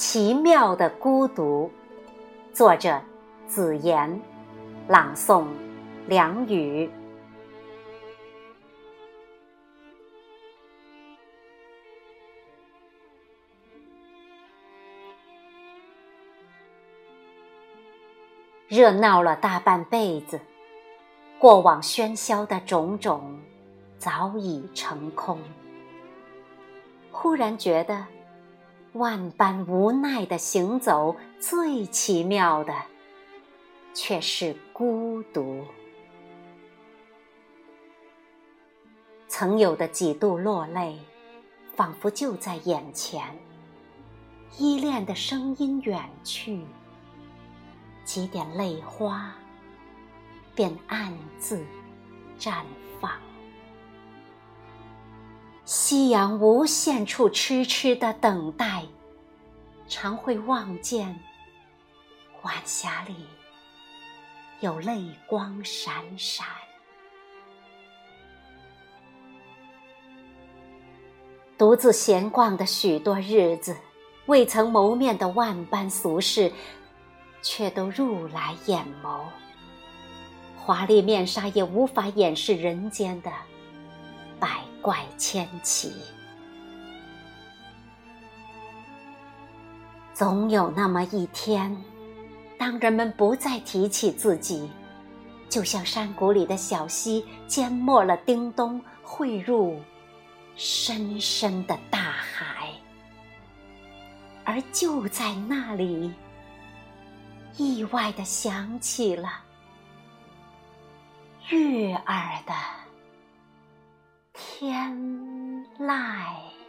奇妙的孤独，作者子言，朗诵梁宇。热闹了大半辈子，过往喧嚣的种种早已成空。忽然觉得。万般无奈的行走，最奇妙的却是孤独。曾有的几度落泪，仿佛就在眼前；依恋的声音远去，几点泪花便暗自绽放。夕阳无限处，痴痴的等待，常会望见晚霞里有泪光闪闪。独自闲逛的许多日子，未曾谋面的万般俗事，却都入来眼眸。华丽面纱也无法掩饰人间的。百怪千奇，总有那么一天，当人们不再提起自己，就像山谷里的小溪淹没了叮咚，汇入深深的大海，而就在那里，意外的响起了悦耳的。天籁。